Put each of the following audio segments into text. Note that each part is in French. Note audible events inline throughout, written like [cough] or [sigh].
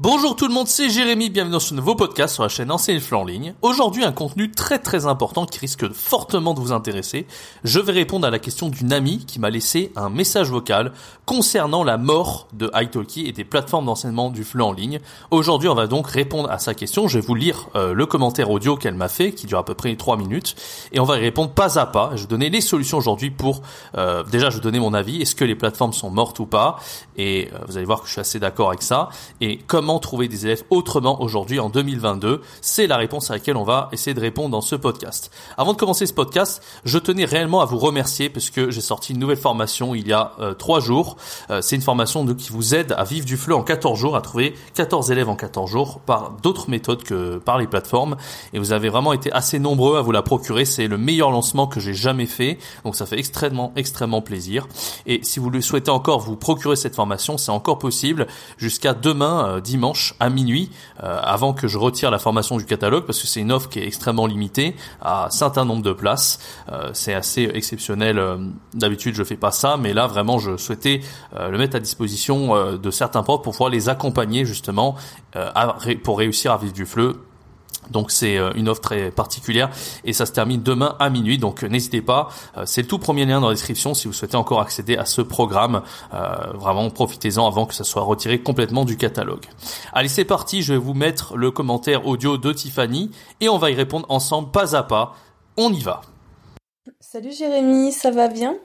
Bonjour tout le monde, c'est Jérémy, bienvenue dans ce nouveau podcast sur la chaîne Enseigner le en ligne. Aujourd'hui, un contenu très très important qui risque fortement de vous intéresser. Je vais répondre à la question d'une amie qui m'a laissé un message vocal concernant la mort de italki et des plateformes d'enseignement du FLE en ligne. Aujourd'hui, on va donc répondre à sa question. Je vais vous lire euh, le commentaire audio qu'elle m'a fait, qui dure à peu près 3 minutes, et on va y répondre pas à pas. Je vais donner les solutions aujourd'hui pour... Euh, déjà, je vais donner mon avis. Est-ce que les plateformes sont mortes ou pas? Et euh, vous allez voir que je suis assez d'accord avec ça. Et comme trouver des élèves autrement aujourd'hui en 2022 C'est la réponse à laquelle on va essayer de répondre dans ce podcast. Avant de commencer ce podcast, je tenais réellement à vous remercier parce que j'ai sorti une nouvelle formation il y a euh, trois jours. Euh, c'est une formation qui vous aide à vivre du fleu en 14 jours, à trouver 14 élèves en 14 jours par d'autres méthodes que par les plateformes. Et vous avez vraiment été assez nombreux à vous la procurer. C'est le meilleur lancement que j'ai jamais fait. Donc ça fait extrêmement, extrêmement plaisir. Et si vous le souhaitez encore vous procurer cette formation, c'est encore possible jusqu'à demain, euh, dimanche à minuit, euh, avant que je retire la formation du catalogue, parce que c'est une offre qui est extrêmement limitée à un certain nombre de places. Euh, c'est assez exceptionnel. Euh, d'habitude, je fais pas ça, mais là, vraiment, je souhaitais le mettre à disposition de certains profs pour pouvoir les accompagner justement pour réussir à vivre du fleu donc c'est euh, une offre très particulière et ça se termine demain à minuit. Donc euh, n'hésitez pas, euh, c'est le tout premier lien dans la description si vous souhaitez encore accéder à ce programme. vraiment profitez-en avant que ça soit retiré complètement du catalogue. Allez c'est parti, je vais vous mettre le commentaire audio de Tiffany et on va y répondre ensemble pas à pas. On y va. Salut Jérémy, ça va bien?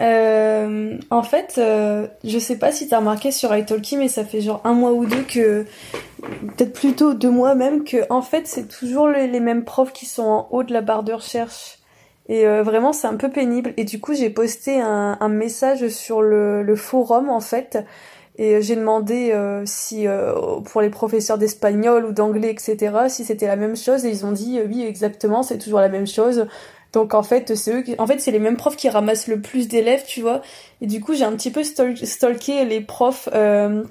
Euh, en fait, euh, je sais pas si t'as remarqué sur italki, mais ça fait genre un mois ou deux que, peut-être plutôt deux mois même, que en fait c'est toujours les, mêmes profs qui sont en haut de la barre de recherche. Et euh, vraiment c'est un peu pénible. Et du coup j'ai posté un, un, message sur le, le, forum en fait. Et j'ai demandé euh, si pour les professeurs d'espagnol ou d'anglais, etc., si c'était la même chose. Et ils ont dit oui exactement, c'est toujours la même chose. Donc en fait, c'est eux en fait, c'est les mêmes profs qui ramassent le plus d'élèves, tu vois. Et du coup, j'ai un petit peu stalké les profs euh,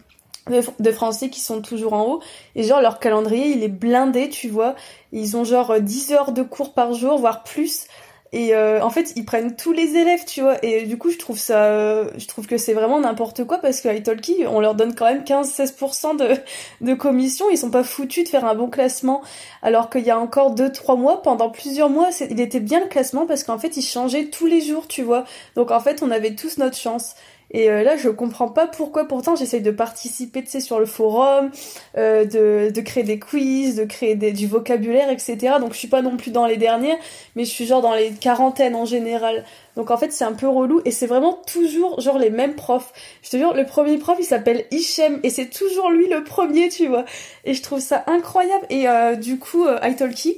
de, français qui sont toujours en haut. Et genre, leur calendrier, il est blindé, tu vois. Ils ont genre 10 heures de cours par jour, voire plus. Et euh, en fait, ils prennent tous les élèves, tu vois. Et du coup, je trouve ça, euh, je trouve que c'est vraiment n'importe quoi parce qu'à Italki, on leur donne quand même 15-16% de, de commission. Ils sont pas foutus de faire un bon classement. Alors qu'il y a encore 2-3 mois, pendant plusieurs mois, il était bien le classement parce qu'en fait, ils changeaient tous les jours, tu vois. Donc en fait, on avait tous notre chance. Et euh, là, je comprends pas pourquoi. Pourtant, j'essaye de participer, tu sais, sur le forum, euh, de, de créer des quiz, de créer des, du vocabulaire, etc. Donc, je suis pas non plus dans les dernières, mais je suis genre dans les quarantaines en général. Donc, en fait, c'est un peu relou. Et c'est vraiment toujours, genre, les mêmes profs. Je te jure, le premier prof, il s'appelle Hichem. Et c'est toujours lui le premier, tu vois. Et je trouve ça incroyable. Et euh, du coup, euh, italki,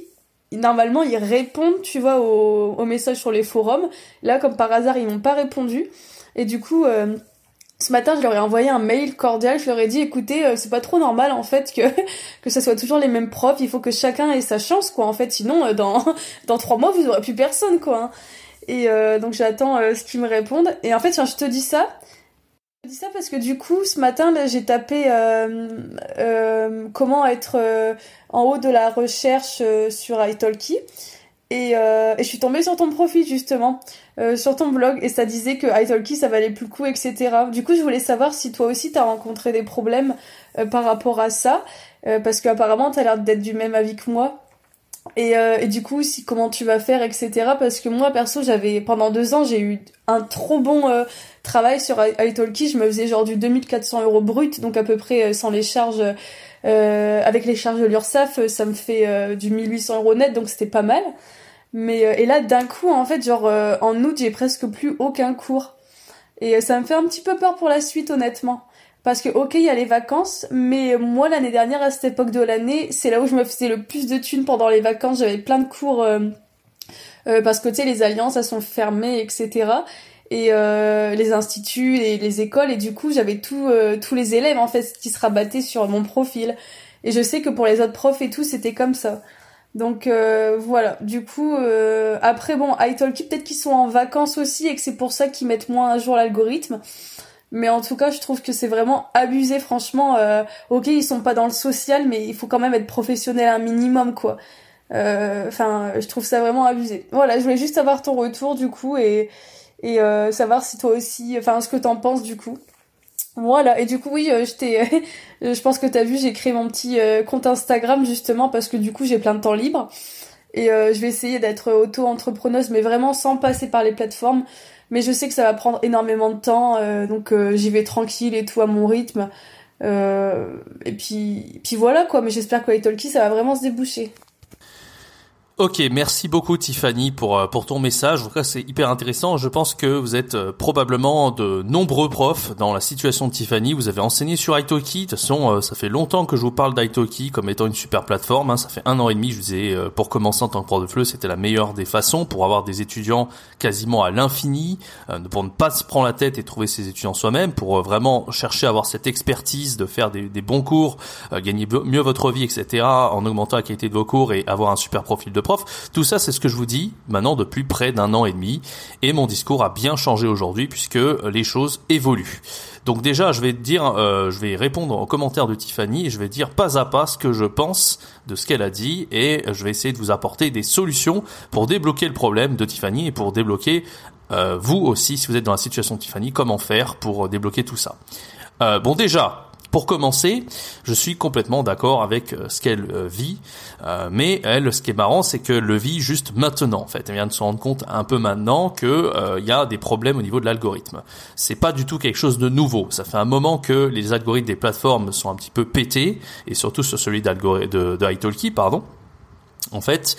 normalement, ils répondent, tu vois, aux, aux messages sur les forums. Là, comme par hasard, ils m'ont pas répondu. Et du coup, euh, ce matin, je leur ai envoyé un mail cordial. Je leur ai dit, écoutez, euh, c'est pas trop normal en fait que [laughs] que ça soit toujours les mêmes profs. Il faut que chacun ait sa chance, quoi. En fait, sinon, euh, dans [laughs] dans trois mois, vous aurez plus personne, quoi. Hein. Et donc j'attends ce qu'ils me répondent. Et en fait, je te dis ça. Je dis ça parce que du coup, ce matin, j'ai tapé comment être en haut de la recherche sur italki. Et, euh, et, je suis tombée sur ton profil justement, euh, sur ton blog, et ça disait que italki ça valait plus le coup, etc. Du coup, je voulais savoir si toi aussi t'as rencontré des problèmes euh, par rapport à ça, parce qu'apparemment t'as l'air d'être du même avis que moi. Et, euh, du coup, si comment tu vas faire, etc. Parce que moi, perso, j'avais pendant deux ans, j'ai eu un trop bon travail sur italki. Je me faisais genre du 2400 euros brut, donc à peu près sans les charges. avec les charges de l'URSSAF, ça me fait du 1800 euros net, donc c'était pas mal. Mais et là d'un coup en fait genre en août j'ai presque plus aucun cours et ça me fait un petit peu peur pour la suite honnêtement parce que ok il y a les vacances mais moi l'année dernière à cette époque de l'année c'est là où je me faisais le plus de thunes pendant les vacances. J'avais plein de cours euh, euh, parce que tu sais les alliances elles sont fermées etc et euh, les instituts et les écoles et du coup j'avais tout, tous les élèves en fait qui se rabattaient sur mon profil. Et je sais que pour les autres profs et tout c'était comme ça. Donc voilà. Du coup après bon italki peut-être qu'ils sont en vacances aussi et que c'est pour ça qu'ils mettent moins à jour l'algorithme mais en tout cas, je trouve que c'est vraiment abusé, franchement. Euh, ok, ils sont pas dans le social, mais il faut quand même être professionnel un minimum, quoi. Euh, enfin, je trouve ça vraiment abusé. Voilà, je voulais juste avoir ton retour, du coup, et, et euh, savoir si toi aussi, enfin, ce que t'en penses, du coup. Voilà, et du coup, oui, je t'ai, [laughs] je pense que t'as vu, j'ai créé mon petit compte Instagram, justement, parce que du coup, j'ai plein de temps libre. Et je vais essayer d'être auto-entrepreneuse, mais vraiment sans passer par les plateformes mais je sais que ça va prendre énormément de temps, euh, donc euh, j'y vais tranquille et tout à mon rythme. Euh, et puis, puis voilà quoi, mais j'espère que Talkie ça va vraiment se déboucher. Ok, merci beaucoup Tiffany pour euh, pour ton message. En tout cas, c'est hyper intéressant. Je pense que vous êtes euh, probablement de nombreux profs dans la situation de Tiffany. Vous avez enseigné sur Italki. De toute façon, euh, ça fait longtemps que je vous parle d'Italki comme étant une super plateforme. Hein. Ça fait un an et demi. Je vous disais, pour commencer en tant que prof de FLE, c'était la meilleure des façons pour avoir des étudiants quasiment à l'infini, pour ne pas se prendre la tête et trouver ses étudiants soi-même, pour vraiment chercher à avoir cette expertise de faire des, des bons cours, gagner mieux votre vie, etc., en augmentant la qualité de vos cours et avoir un super profil de prof. Tout ça, c'est ce que je vous dis maintenant depuis près d'un an et demi. Et mon discours a bien changé aujourd'hui puisque les choses évoluent. Donc déjà, je vais dire, euh, je vais répondre aux commentaires de Tiffany et je vais dire pas à pas ce que je pense de ce qu'elle a dit et je vais essayer de vous apporter des solutions pour débloquer le problème de Tiffany et pour débloquer euh, vous aussi, si vous êtes dans la situation de Tiffany, comment faire pour débloquer tout ça. Euh, bon déjà, pour commencer, je suis complètement d'accord avec euh, ce qu'elle euh, vit, euh, mais elle, ce qui est marrant, c'est qu'elle le vit juste maintenant. En fait, elle vient de se rendre compte un peu maintenant que il y a des problèmes au niveau de l'algorithme. C'est pas du tout quelque chose de nouveau. Ça fait un moment que les algorithmes des plateformes sont un petit peu pétés, et surtout sur celui de, de Italki, pardon en fait,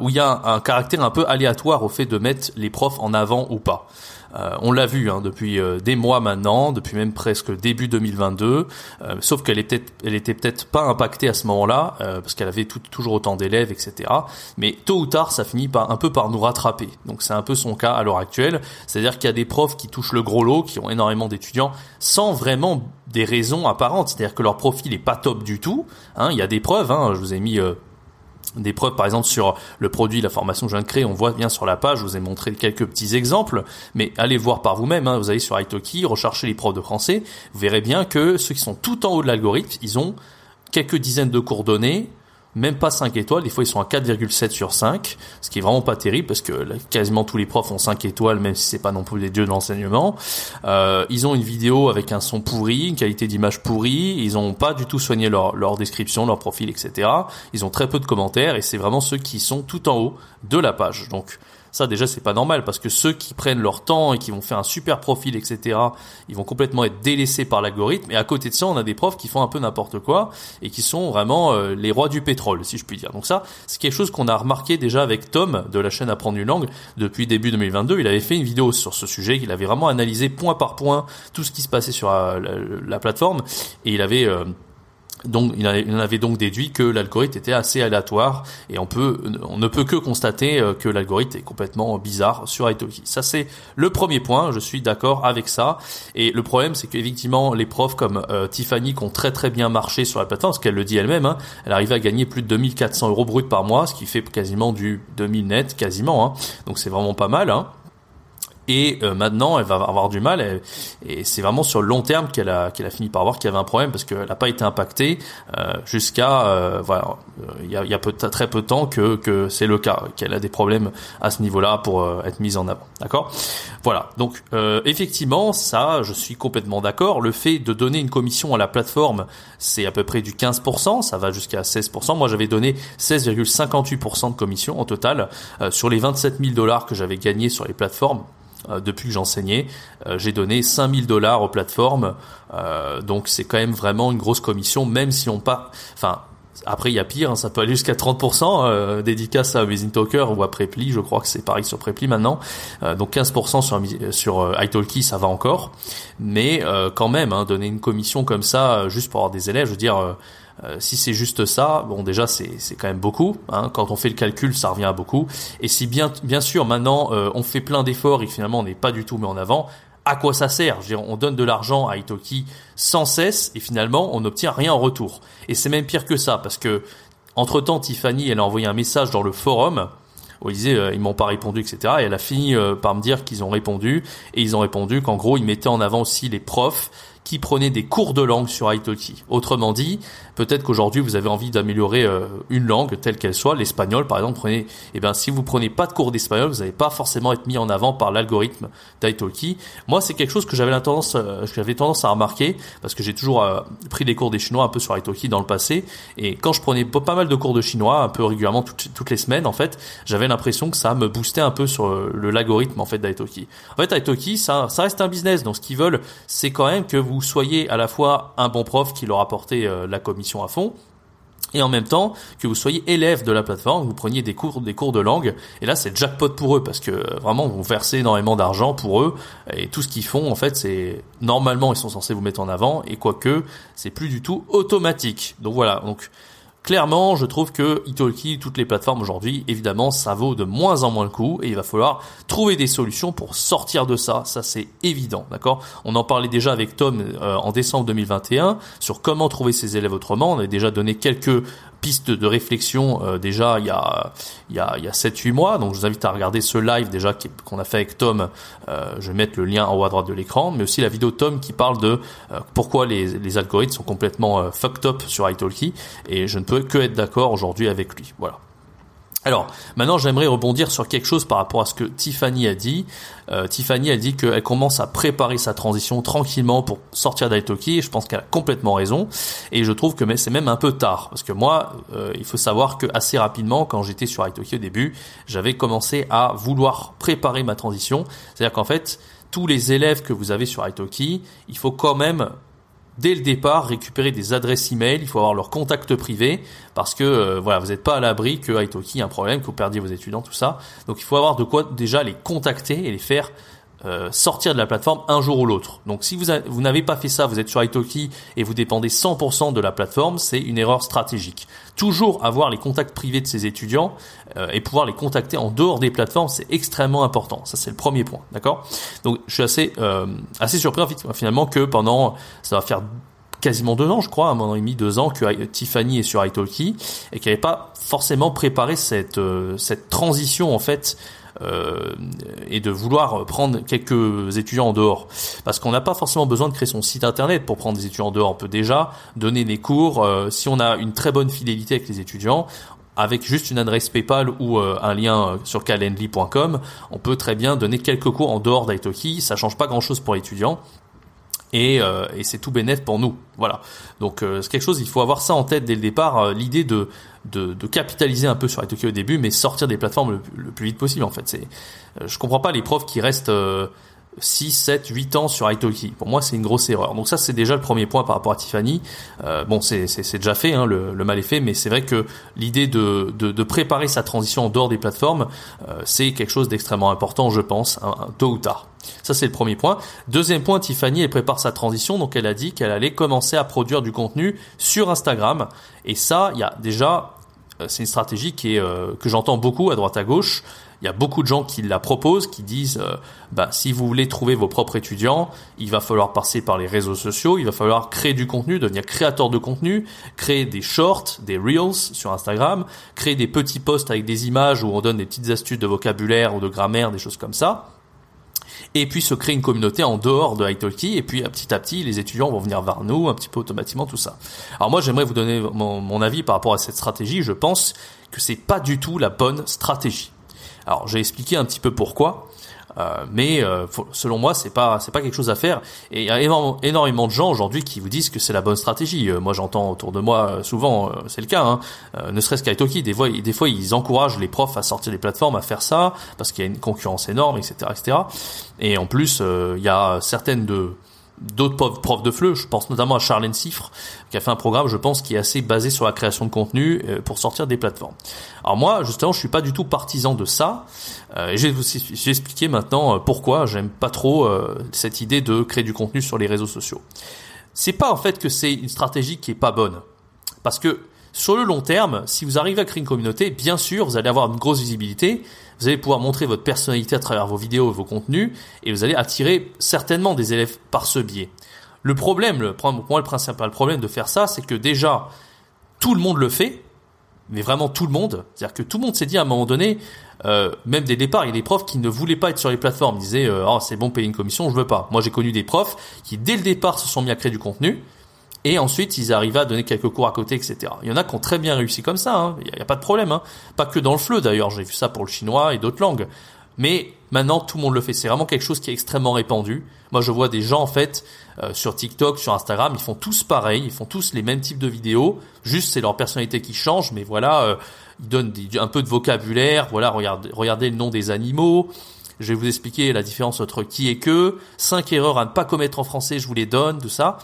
où il y a un caractère un peu aléatoire au fait de mettre les profs en avant ou pas. Euh, on l'a vu hein, depuis euh, des mois maintenant, depuis même presque début 2022. Euh, sauf qu'elle était, elle était peut-être pas impactée à ce moment-là parce qu'elle avait toujours autant d'élèves, etc. Mais tôt ou tard, ça finit par un peu par nous rattraper. Donc c'est un peu son cas à l'heure actuelle. C'est-à-dire qu'il y a des profs qui touchent le gros lot, qui ont énormément d'étudiants, sans vraiment des raisons apparentes. C'est-à-dire que leur profil est pas top du tout. Hein. Il y a des preuves. Hein. Je vous ai mis des preuves par exemple sur le produit, la formation que je viens de créer, on voit bien sur la page, je vous ai montré quelques petits exemples, mais allez voir par vous-même, hein, vous allez sur Italki, recherchez les profs de français, vous verrez bien que ceux qui sont tout en haut de l'algorithme, ils ont quelques dizaines de coordonnées, même pas 5 étoiles, des fois ils sont à 4,7 sur 5, ce qui est vraiment pas terrible parce que quasiment tous les profs ont 5 étoiles, même si c'est pas non plus les dieux de l'enseignement. Euh, ils ont une vidéo avec un son pourri, une qualité d'image pourrie, ils ont pas du tout soigné leur, leur description, leur profil, etc. Ils ont très peu de commentaires et c'est vraiment ceux qui sont tout en haut de la page. Donc ça déjà c'est pas normal parce que ceux qui prennent leur temps et qui vont faire un super profil, etc. Ils vont complètement être délaissés par l'algorithme. Et à côté de ça, on a des profs qui font un peu n'importe quoi et qui sont vraiment euh, les rois du pétrole, si je puis dire. Donc ça, c'est quelque chose qu'on a remarqué déjà avec Tom de la chaîne Apprendre une langue depuis début 2022. Il avait fait une vidéo sur ce sujet. Il avait vraiment analysé point par point tout ce qui se passait sur euh, la, plateforme et il avait euh, donc, il en avait donc déduit que l'algorithme était assez aléatoire et on peut, on ne peut que constater euh, que l'algorithme est complètement bizarre sur Italki. Ça, c'est le premier point. Je suis d'accord avec ça. Et le problème, c'est qu'effectivement, les profs comme euh, Tiffany qui ont très très bien marché sur la plateforme, parce qu'elle le dit elle-même, hein, elle arrive à gagner plus de 2400 euros brut par mois, ce qui fait quasiment du 2000 net, quasiment. Hein. Donc, c'est vraiment pas mal. Hein et euh, maintenant elle va avoir du mal et, c'est vraiment sur le long terme qu'elle a qu'elle a fini par voir qu'il y avait un problème parce qu'elle n'a pas été impactée euh, jusqu'à euh, voilà il y a, y a très peu de temps que que c'est le cas qu'elle a des problèmes à ce niveau-là pour être mise en avant. D'accord? Voilà. Donc effectivement ça je suis complètement d'accord. Le fait de donner une commission à la plateforme c'est à peu près du 15% ça va jusqu'à 16% moi j'avais donné 16,58% de commission en total sur les 27 000 dollars que j'avais gagnés sur les plateformes. euh, depuis que j'enseignais. Euh, j'ai donné 5000 dollars aux plateformes, euh, donc c'est quand même vraiment une grosse commission, même si on pas, enfin Après, il y a pire, hein, ça peut aller jusqu'à 30%, euh, dédicace à Amazing Talker ou à Preply, je crois que c'est pareil sur Preply maintenant. Euh, donc 15% sur, sur euh, Italki, ça va encore. Mais euh, quand même, hein, donner une commission comme ça, juste pour avoir des élèves, je veux dire, si c'est juste ça, bon déjà c'est quand même beaucoup. Hein, quand on fait le calcul, ça revient à beaucoup. Et si bien, bien sûr maintenant on fait plein d'efforts et finalement on n'est pas du tout mis en avant, à quoi ça sert? Dire, on donne de l'argent à Itoki sans cesse et finalement on n'obtient rien en retour. Et c'est même pire que ça parce que entre temps Tiffany elle a envoyé un message dans le forum où il disait euh, ils m'ont pas répondu etc. Et elle a fini euh, par me dire qu'ils ont répondu et ils ont répondu qu'en gros ils mettaient en avant aussi les profs qui prenaient des cours de langue sur Italki. Autrement dit, peut-être qu'aujourd'hui vous avez envie d'améliorer euh, une langue telle qu'elle soit, l'espagnol par exemple, prenez, eh ben si vous prenez pas de cours d'espagnol, vous n'allez pas forcément être mis en avant par l'algorithme d'Italki. Moi, c'est quelque chose que j'avais tendance, euh, j'avais tendance à remarquer parce que j'ai toujours euh, pris des cours des chinois un peu sur Italki dans le passé et quand je prenais pas mal de cours de chinois un peu régulièrement toutes, les semaines en fait, j'avais l'impression que ça me boostait un peu sur le l'algorithme en fait d'Italki. En fait, Italki ça ça reste un business donc ce qu'ils veulent c'est quand même que vous soyez à la fois un bon prof qui leur apportait euh, la commission à fond, et en même temps que vous soyez élève de la plateforme, vous preniez des cours, des cours de langue, et là c'est jackpot pour eux parce que euh, vraiment vous versez énormément d'argent pour eux. Et tout ce qu'ils font en fait c'est normalement ils sont censés vous mettre en avant. Et quoique c'est plus du tout automatique. Donc voilà. Donc Clairement, je trouve que Italki, toutes les plateformes aujourd'hui, évidemment, ça vaut de moins en moins le coup et il va falloir trouver des solutions pour sortir de ça. Ça, c'est évident, d'accord? On en parlait déjà avec Tom euh, en décembre 2021 sur comment trouver ses élèves autrement. On a déjà donné quelques piste de réflexion euh, déjà il y a il y a y a 7 8 mois. Donc je vous invite à regarder ce live déjà qu'on a fait avec Tom. Euh, je vais mettre le lien en haut à droite de l'écran mais aussi la vidéo Tom qui parle de euh, pourquoi les, les algorithmes sont complètement fucked up sur italki. Et je ne peux que être d'accord aujourd'hui avec lui. Voilà alors, maintenant, j'aimerais rebondir sur quelque chose par rapport à ce que Tiffany a dit. Euh, Tiffany a dit qu'elle commence à préparer sa transition tranquillement pour sortir et je pense qu'elle a complètement raison. Et je trouve que c'est même un peu tard, parce que moi, euh, il faut savoir que assez rapidement, quand j'étais sur Italki au début, j'avais commencé à vouloir préparer ma transition. C'est-à-dire qu'en fait, tous les élèves que vous avez sur Italki, il faut quand même dès le départ récupérer des adresses email, il faut avoir leur contact privé parce que euh, voilà, vous n'êtes pas à l'abri que Italki a un problème, que vous perdiez vos étudiants, tout ça. Donc il faut avoir de quoi déjà les contacter et les faire euh, sortir de la plateforme un jour ou l'autre. Donc si vous, vous n'avez pas fait ça, vous êtes sur Italki et vous dépendez 100% de la plateforme, c'est une erreur stratégique. Toujours avoir les contacts privés de ses étudiants euh, et pouvoir les contacter en dehors des plateformes, c'est extrêmement important. Ça c'est le premier point, d'accord? Donc je suis assez euh, assez surpris finalement que pendant ça va faire quasiment deux ans, je crois, un an et demi, deux ans, que Tiffany est sur Italki et qu'elle n'avait pas forcément préparé cette cette transition en fait euh, et de vouloir prendre quelques étudiants en dehors. Parce qu'on n'a pas forcément besoin de créer son site internet pour prendre des étudiants en dehors. On peut déjà donner des cours. Euh, si on a une très bonne fidélité avec les étudiants, avec juste une adresse PayPal ou euh, un lien sur calendly.com, on peut très bien donner quelques cours en dehors d'Italki. Ça change pas grand-chose pour l'étudiant et, euh, et c'est tout bénéf pour nous. Voilà. Donc euh, c'est quelque chose, il faut avoir ça en tête dès le départ, euh, l'idée de, de, de, capitaliser un peu sur Italki au début, mais sortir des plateformes le, plus vite possible en fait. C'est, je comprends pas les profs qui restent 6, 7, 8 ans sur Italki. Pour moi, c'est une grosse erreur. Donc ça, c'est déjà le premier point par rapport à Tiffany. Euh, bon, c'est déjà fait, hein, le, le, mal est fait, mais c'est vrai que l'idée de, de, de, préparer sa transition en dehors des plateformes, euh, c'est quelque chose d'extrêmement important, je pense, hein, tôt ou tard. Ça, c'est le premier point. Deuxième point, Tiffany, elle prépare sa transition, donc elle a dit qu'elle allait commencer à produire du contenu sur Instagram. Et ça, il y a déjà, euh, c'est une stratégie qui est, euh, que j'entends beaucoup à droite à gauche. Il y a beaucoup de gens qui la proposent, qui disent, euh, bah, si vous voulez trouver vos propres étudiants, il va falloir passer par les réseaux sociaux, il va falloir créer du contenu, devenir créateur de contenu, créer des shorts, des reels sur Instagram, créer des petits posts avec des images où on donne des petites astuces de vocabulaire ou de grammaire, des choses comme ça et puis se créer une communauté en dehors de Italki, et puis petit à petit, les étudiants vont venir vers nous, un petit peu automatiquement, tout ça. Alors moi, j'aimerais vous donner mon, mon, avis par rapport à cette stratégie. Je pense que c'est pas du tout la bonne stratégie. Alors, j'ai expliqué un petit peu pourquoi. Euh, mais euh, selon moi, c'est pas c'est pas quelque chose à faire. Et il y a énormément, énormément de gens aujourd'hui qui vous disent que c'est la bonne stratégie. Euh, moi, j'entends autour de moi souvent, c'est le cas. Hein, ne serait-ce qu'à Italki, des fois, des fois, ils encouragent les profs à sortir des plateformes, à faire ça parce qu'il y a une concurrence énorme, etc., etc. Et en plus, il y a certaines de d'autres profs de FLE. Je pense notamment à Charlène Siffre, qui a fait un programme, je pense, qui est assez basé sur la création de contenu euh, pour sortir des plateformes. Alors moi, justement, je suis pas du tout partisan de ça. Euh, et je vais vous expliquer maintenant euh, pourquoi j'aime pas trop cette idée de créer du contenu sur les réseaux sociaux. C'est pas en fait que c'est une stratégie qui est pas bonne, parce que sur le long terme, si vous arrivez à créer une communauté, bien sûr, vous allez avoir une grosse visibilité, vous allez pouvoir montrer votre personnalité à travers vos vidéos et vos contenus, et vous allez attirer certainement des élèves par ce biais. Le problème, le, pour moi, le principal problème de faire ça, c'est que déjà, tout le monde le fait, mais vraiment tout le monde. C'est-à-dire que tout le monde s'est dit à un moment donné, euh, même des départs, il y a des profs qui ne voulaient pas être sur les plateformes, ils disaient oh, c'est bon payer une commission, je veux pas. Moi j'ai connu des profs qui dès le départ se sont mis à créer du contenu, et ensuite, ils arrivaient à donner quelques cours à côté, etc. Il y en a qui ont très bien réussi comme ça. Hein. Il n'y a, pas de problème. Hein. Pas que dans le fleu d'ailleurs. J'ai vu ça pour le chinois et d'autres langues. Mais maintenant, tout le monde le fait. C'est vraiment quelque chose qui est extrêmement répandu. Moi, je vois des gens en fait euh, sur TikTok, sur Instagram, ils font tous pareil. Ils font tous les mêmes types de vidéos. Juste, c'est leur personnalité qui change. Mais voilà, euh, ils donnent un peu de vocabulaire. Voilà, regardez, regardez le nom des animaux. Je vais vous expliquer la différence entre qui et que. Cinq erreurs à ne pas commettre en français, je vous les donne, tout ça.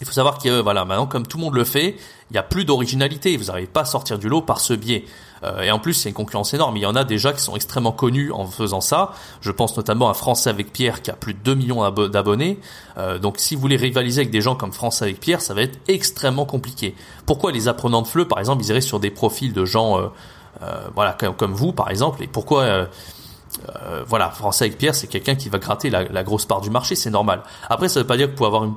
Il faut savoir que voilà, maintenant comme tout le monde le fait, il n'y a plus d'originalité. Vous n'arrivez pas à sortir du lot par ce biais. Euh, et en plus, c'est une concurrence énorme. Il y en a déjà qui sont extrêmement connus en faisant ça. Je pense notamment à Français avec Pierre qui a plus de 2 millions d'abonnés. Euh, donc si vous voulez rivaliser avec des gens comme Français avec Pierre, ça va être extrêmement compliqué. Pourquoi les apprenants de FLE, par exemple, ils iraient sur des profils de gens euh, voilà comme, vous, par exemple, et pourquoi voilà, Français avec Pierre, c'est quelqu'un qui va gratter la, grosse part du marché, c'est normal. Après, ça veut pas dire que pouvez avoir une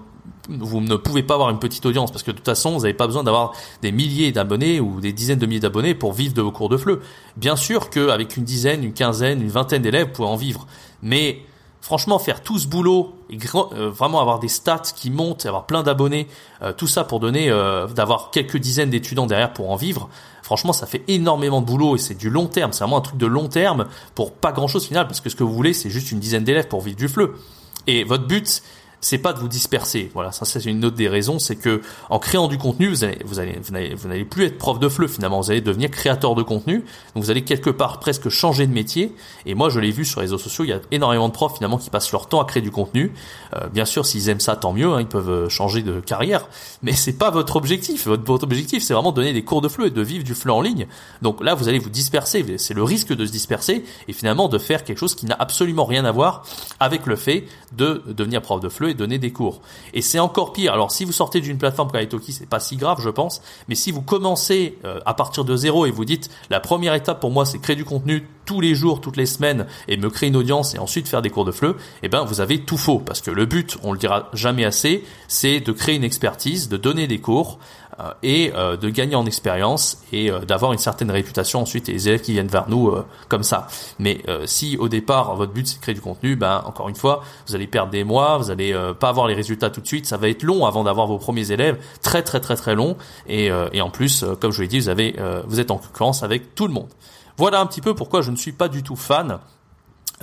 vous ne pouvez pas avoir une petite audience parce que de toute façon, vous n'avez pas besoin d'avoir des milliers d'abonnés ou des dizaines de milliers d'abonnés pour vivre de vos cours de fleu. Bien sûr qu'avec une dizaine, une quinzaine, une vingtaine d'élèves, vous pouvez en vivre. Mais franchement, faire tout ce boulot et euh, vraiment avoir des stats qui montent, avoir plein d'abonnés, euh, tout ça pour donner, euh, d'avoir quelques dizaines d'étudiants derrière pour en vivre, franchement, ça fait énormément de boulot et c'est du long terme. C'est vraiment un truc de long terme pour pas grand chose final parce que ce que vous voulez, c'est juste une dizaine d'élèves pour vivre du fleu. Et votre but, c'est pas de vous disperser. Voilà, ça c'est une autre des raisons, c'est que en créant du contenu, vous allez, vous allez, vous n'allez plus être prof de fleu finalement, vous allez devenir créateur de contenu. Donc vous allez quelque part presque changer de métier. Et moi, je l'ai vu sur les réseaux sociaux, il y a énormément de profs finalement qui passent leur temps à créer du contenu. Euh, bien sûr, s'ils aiment ça, tant mieux, hein, ils peuvent euh, changer de carrière. Mais c'est pas votre objectif. Votre, objectif, c'est vraiment de donner des cours de fleu et de vivre du fleu en ligne. Donc là, vous allez vous disperser. C'est le risque de se disperser et finalement de faire quelque chose qui n'a absolument rien à voir avec le fait de devenir prof de fleu donner des cours. Et c'est encore pire. Alors si vous sortez d'une plateforme comme Italki, c'est pas si grave, je pense. Mais si vous commencez euh, à partir de zéro et vous dites la première étape pour moi, c'est créer du contenu tous les jours, toutes les semaines et me créer une audience et ensuite faire des cours de fleu, eh ben vous avez tout faux parce que le but, on le dira jamais assez, c'est de créer une expertise, de donner des cours et euh, de gagner en expérience et euh, d'avoir une certaine réputation ensuite et les élèves qui viennent vers nous comme ça. Mais si au départ votre but c'est de créer du contenu, ben encore une fois, vous allez perdre des mois, vous allez pas avoir les résultats tout de suite, ça va être long avant d'avoir vos premiers élèves, très très très très long et, et en plus comme je vous l'ai dit, vous avez vous êtes en concurrence avec tout le monde. Voilà un petit peu pourquoi je ne suis pas du tout fan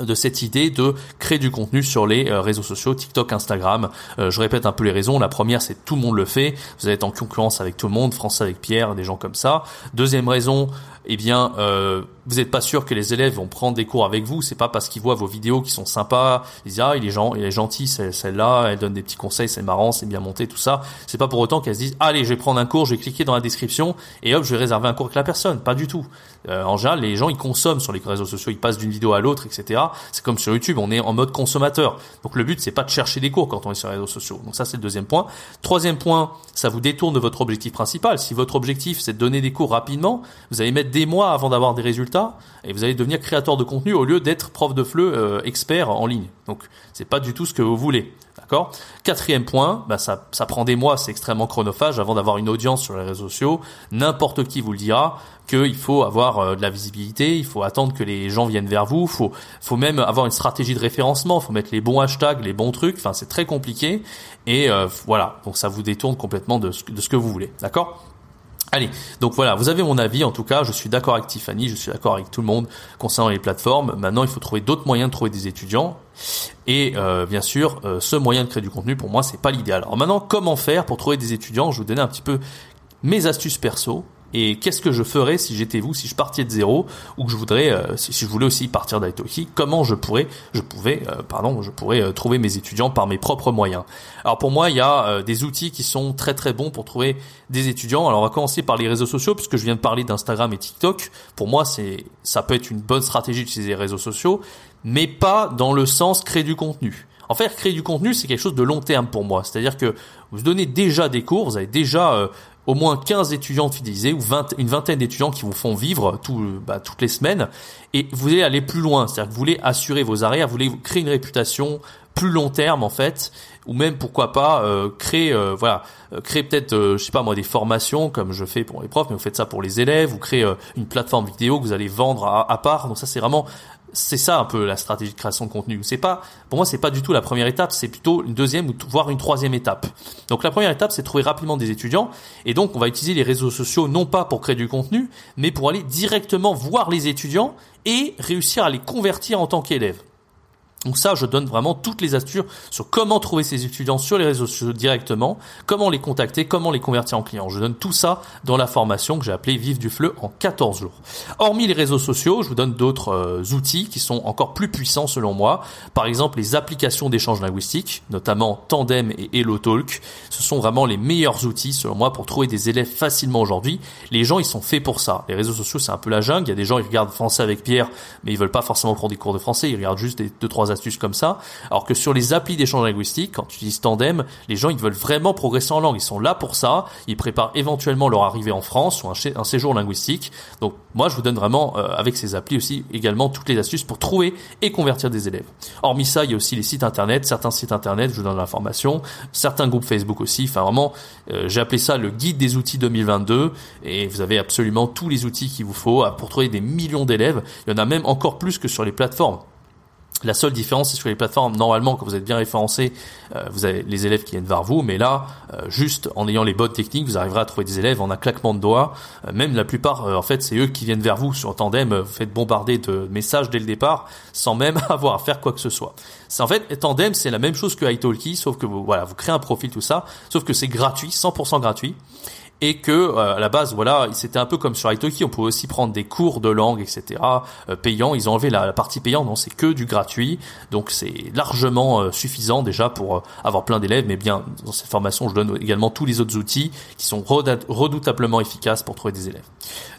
de cette idée de créer du contenu sur les euh, réseaux sociaux, TikTok, Instagram. Euh, je répète un peu les raisons. La première, c'est tout le monde le fait. Vous être en concurrence avec tout le monde, France avec Pierre, des gens comme ça. Deuxième raison, eh bien, euh, vous n'êtes pas sûr que les élèves vont prendre des cours avec vous. C'est pas parce qu'ils voient vos vidéos qui sont sympas, ils disent ah il est, il est gentil celle-là, elle donne des petits conseils, c'est marrant, c'est bien monté, tout ça. C'est pas pour autant qu'elles se disent allez je vais prendre un cours, je vais cliquer dans la description et hop je vais réserver un cours avec la personne. Pas du tout. Euh, en général, les gens ils consomment sur les réseaux sociaux, ils passent d'une vidéo à l'autre, etc. C'est comme sur YouTube, on est en mode consommateur. Donc le but c'est pas de chercher des cours quand on est sur les réseaux sociaux. Donc ça c'est le deuxième point. Troisième point, ça vous détourne de votre objectif principal. Si votre objectif c'est de donner des cours rapidement, vous allez mettre des mois avant d'avoir des résultats et vous allez devenir créateur de contenu au lieu d'être prof de fleu euh, expert en ligne. Donc c'est pas du tout ce que vous voulez. D'accord? Quatrième point, bah ça, prend des mois, c'est extrêmement chronophage avant d'avoir une audience sur les réseaux sociaux. N'importe qui vous le dira qu'il faut avoir euh, de la visibilité, il faut attendre que les gens viennent vers vous, faut faut même avoir une stratégie de référencement, faut mettre les bons hashtags, les bons trucs. Enfin, c'est très compliqué et euh, voilà. Donc ça vous détourne complètement de ce, de ce que vous voulez. D'accord? Allez, donc voilà, vous avez mon avis. En tout cas, je suis d'accord avec Tiffany, je suis d'accord avec tout le monde concernant les plateformes. Maintenant, il faut trouver d'autres moyens de trouver des étudiants. Et euh, bien sûr, euh, ce moyen de créer du contenu, pour moi, c'est pas l'idéal. Alors maintenant, comment faire pour trouver des étudiants? Je vais vous donner un petit peu mes astuces perso et qu'est-ce que je ferais si j'étais vous, si je partais de zéro ou que je voudrais, euh, si, je voulais aussi partir d'Italki, comment je pourrais, je pouvais, euh, pardon, je pourrais euh, trouver mes étudiants par mes propres moyens. Alors pour moi, il y a des outils qui sont très très bons pour trouver des étudiants. Alors on va commencer par les réseaux sociaux puisque je viens de parler d'Instagram et TikTok. Pour moi, c'est, ça peut être une bonne stratégie d'utiliser les réseaux sociaux, mais pas dans le sens créer du contenu. En fait, créer du contenu, c'est quelque chose de long terme pour moi. C'est-à-dire que vous donnez déjà des cours, vous avez déjà au moins 15 étudiants fidélisés ou 20, une vingtaine d'étudiants qui vous font vivre bah, toutes les semaines. Et vous voulez aller plus loin, c'est-à-dire que vous voulez assurer vos arrières, vous voulez créer une réputation plus long terme en fait, ou même pourquoi pas euh, créer, euh, voilà, euh, créer peut-être, je sais pas moi, des formations comme je fais pour les profs, mais vous faites ça pour les élèves, vous créez une plateforme vidéo que vous allez vendre à part. Donc ça c'est vraiment c'est ça un peu la stratégie de création de contenu. C'est pas, pour moi, c'est pas du tout la première étape, c'est plutôt une deuxième ou voire une troisième étape. Donc la première étape, c'est trouver rapidement des étudiants, et donc on va utiliser les réseaux sociaux non pas pour créer du contenu, mais pour aller directement voir les étudiants et réussir à les convertir en tant qu'élèves. Donc ça, je donne vraiment toutes les astuces sur comment trouver ces étudiants sur les réseaux sociaux directement, comment les contacter, comment les convertir en clients. Je donne tout ça dans la formation que j'ai appelée Vive du Fleu en 14 jours. Hormis les réseaux sociaux, je vous donne d'autres euh, outils qui sont encore plus puissants selon moi. Par exemple, les applications d'échange linguistique, notamment Tandem et HelloTalk. Ce sont vraiment les meilleurs outils selon moi pour trouver des élèves facilement aujourd'hui. Les gens, ils sont faits pour ça. Les réseaux sociaux, c'est un peu la jungle. Il y a des gens, ils regardent français avec Pierre, mais ils veulent pas forcément prendre des cours de français. Ils regardent juste des deux, trois astuces comme ça. Alors que sur les applis d'échange linguistique, quand tu utilises Tandem, les gens ils veulent vraiment progresser en langue. Ils sont là pour ça. Ils préparent éventuellement leur arrivée en France ou un, séjour linguistique. Donc moi je vous donne vraiment euh, avec ces applis aussi également toutes les astuces pour trouver et convertir des élèves. Hormis ça, il y a aussi les sites internet, certains sites internet, je vous donne l'information, certains groupes Facebook aussi. Enfin vraiment, euh, j'ai appelé ça le guide des outils 2022 et vous avez absolument tous les outils qu'il vous faut pour trouver des millions d'élèves. Il y en a même encore plus que sur les plateformes. La seule différence, c'est sur les plateformes, normalement, quand vous êtes bien référencé, euh, vous avez les élèves qui viennent vers vous, mais là, euh, juste en ayant les bonnes techniques, vous arriverez à trouver des élèves en un claquement de doigts. Euh, même la plupart, en fait, c'est eux qui viennent vers vous sur Tandem. Vous faites bombarder de messages dès le départ, sans même [laughs] avoir à faire quoi que ce soit. C'est en fait Tandem, c'est la même chose que iTalki, sauf que vous, voilà, vous créez un profil tout ça, sauf que c'est gratuit, 100% gratuit et que euh, à la base voilà c'était un peu comme sur Italki on pouvait aussi prendre des cours de langue etc euh, payants. Ils ont enlevé la, partie payante non c'est que du gratuit. Donc c'est largement euh, suffisant déjà pour avoir plein d'élèves. Mais bien dans cette formation je donne également tous les autres outils qui sont redoutablement efficaces pour trouver des élèves.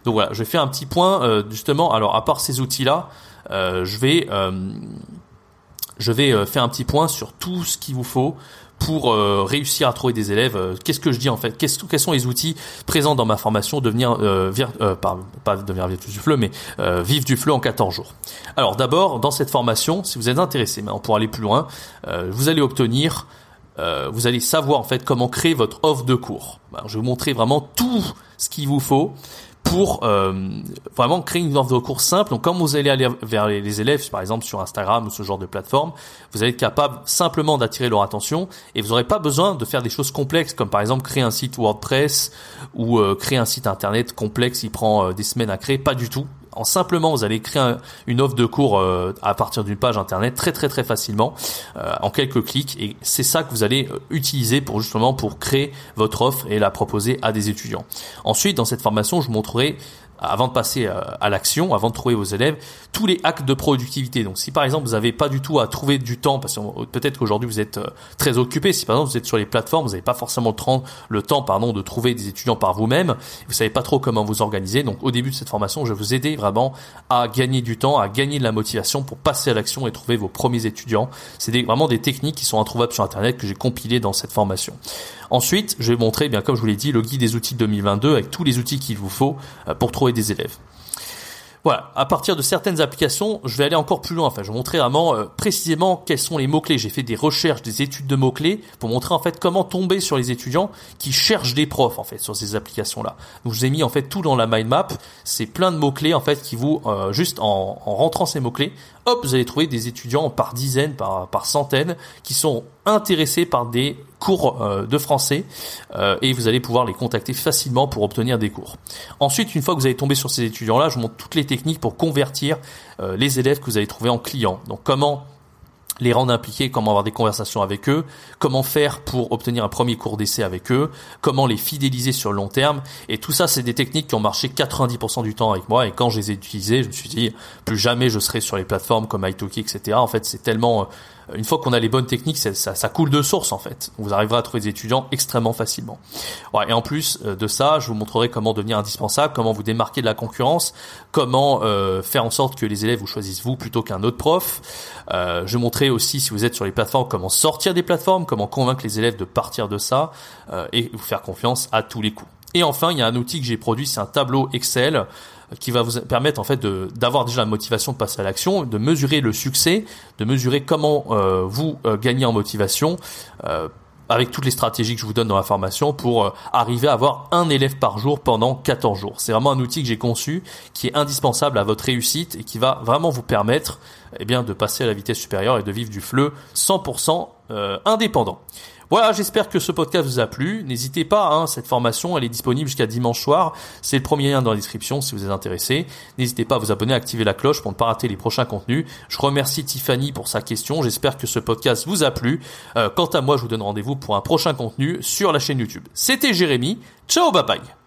Donc voilà je faire un petit point justement. Alors à part ces outils là je vais je vais faire un petit point sur tout ce qu'il vous faut pour euh, réussir à trouver des élèves. Euh, qu'est-ce que je dis en fait? Quels sont les outils présents dans ma formation devenir euh, euh pas devenir du fleu, mais vivre du fleu en 14 jours. Alors d'abord, dans cette formation, si vous êtes intéressé, maintenant pour aller plus loin, vous allez obtenir vous allez savoir en fait comment créer votre offre de cours. Alors, je vais vous montrer vraiment tout ce qu'il vous faut pour euh, vraiment créer une offre de cours simple. Donc, quand vous allez aller vers les, élèves, par exemple sur Instagram ou ce genre de plateforme, vous allez être capable simplement d'attirer leur attention et vous n'aurez pas besoin de faire des choses complexes comme par exemple créer un site WordPress ou euh, créer un site internet complexe. Il prend euh, des semaines à créer, pas du tout en simplement vous allez créer une offre de cours euh, à partir d'une page internet très très très facilement euh, en quelques clics et c'est ça que vous allez euh, utiliser pour justement pour créer votre offre et la proposer à des étudiants. Ensuite dans cette formation je vous montrerai avant de passer euh, à l'action, avant de trouver vos élèves, tous les actes de productivité. Donc si par exemple vous n'avez pas du tout à trouver du temps, parce que peut-être qu'aujourd'hui vous êtes euh, très occupé, si par exemple vous êtes sur les plateformes, vous n'avez pas forcément le temps pardon, de trouver des étudiants par vous-même, vous savez pas trop comment vous organiser. Donc au début de cette formation, je vais vous aider vraiment à gagner du temps, à gagner de la motivation pour passer à l'action et trouver vos premiers étudiants. C'est vraiment des techniques qui sont introuvables sur Internet que j'ai compilées dans cette formation. Ensuite, je vais montrer, bien comme je vous l'ai dit, le guide des outils 2022 avec tous les outils qu'il vous faut euh, pour trouver des élèves. Voilà, à partir de certaines applications, je vais aller encore plus loin. Enfin, je vais montrer vraiment euh, précisément quels sont les mots-clés. J'ai fait des recherches, des études de mots-clés pour montrer en fait comment tomber sur les étudiants qui cherchent des profs en fait sur ces applications-là. Donc, je vous ai mis en fait tout dans la mind map. C'est plein de mots-clés en fait qui vous, euh, juste en, en rentrant ces mots-clés, hop, vous allez trouver des étudiants par dizaines, par, par centaines qui sont intéressés par des cours euh, de français euh, et vous allez pouvoir les contacter facilement pour obtenir des cours. Ensuite, une fois que vous allez tomber sur ces étudiants-là, je vous montre toutes les techniques pour convertir euh, les élèves que vous allez trouver en clients. Donc comment les rendre impliqués, comment avoir des conversations avec eux, comment faire pour obtenir un premier cours d'essai avec eux, comment les fidéliser sur le long terme. Et tout ça, c'est des techniques qui ont marché 90% du temps avec moi. Et quand je les ai utilisées, je me suis dit, plus jamais je serai sur les plateformes comme Italki, etc. En fait, c'est tellement une fois qu'on a les bonnes techniques, ça, ça, coule de source en fait. Vous arriverez à trouver des étudiants extrêmement facilement. Et en plus euh, de ça, je vous montrerai comment devenir indispensable, comment vous démarquer de la concurrence, comment euh, faire en sorte que les élèves vous choisissent vous plutôt qu'un autre prof. Euh, je montrerai aussi, si vous êtes sur les plateformes, comment sortir des plateformes, comment convaincre les élèves de partir de ça euh, et vous faire confiance à tous les coups. Et enfin, il y a un outil que j'ai produit, c'est un tableau Excel qui va vous permettre en fait d'avoir déjà la motivation de passer à l'action, de mesurer le succès, de mesurer comment euh, vous euh, gagnez en motivation euh, avec toutes les stratégies que je vous donne dans la formation pour arriver à avoir un élève par jour pendant 14 jours. C'est vraiment un outil que j'ai conçu qui est indispensable à votre réussite et qui va vraiment vous permettre eh bien, de passer à la vitesse supérieure et de vivre du fleu 100% indépendant. Voilà, j'espère que ce podcast vous a plu. N'hésitez pas, hein, cette formation, elle est disponible jusqu'à dimanche soir. C'est le premier lien dans la description si vous êtes intéressé. N'hésitez pas à vous abonner, à activer la cloche pour ne pas rater les prochains contenus. Je remercie Tiffany pour sa question. J'espère que ce podcast vous a plu. Euh, quant à moi, je vous donne rendez-vous pour un prochain contenu sur la chaîne YouTube. C'était Jérémy. Ciao, bye bye.